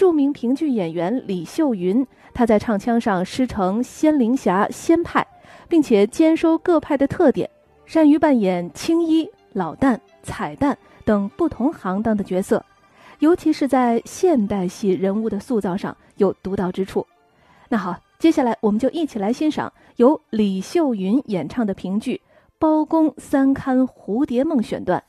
著名评剧演员李秀云，她在唱腔上师承仙灵侠仙派，并且兼收各派的特点，善于扮演青衣、老旦、彩旦等不同行当的角色。尤其是在现代戏人物的塑造上有独到之处。那好，接下来我们就一起来欣赏由李秀云演唱的评剧《包公三勘蝴蝶梦》选段。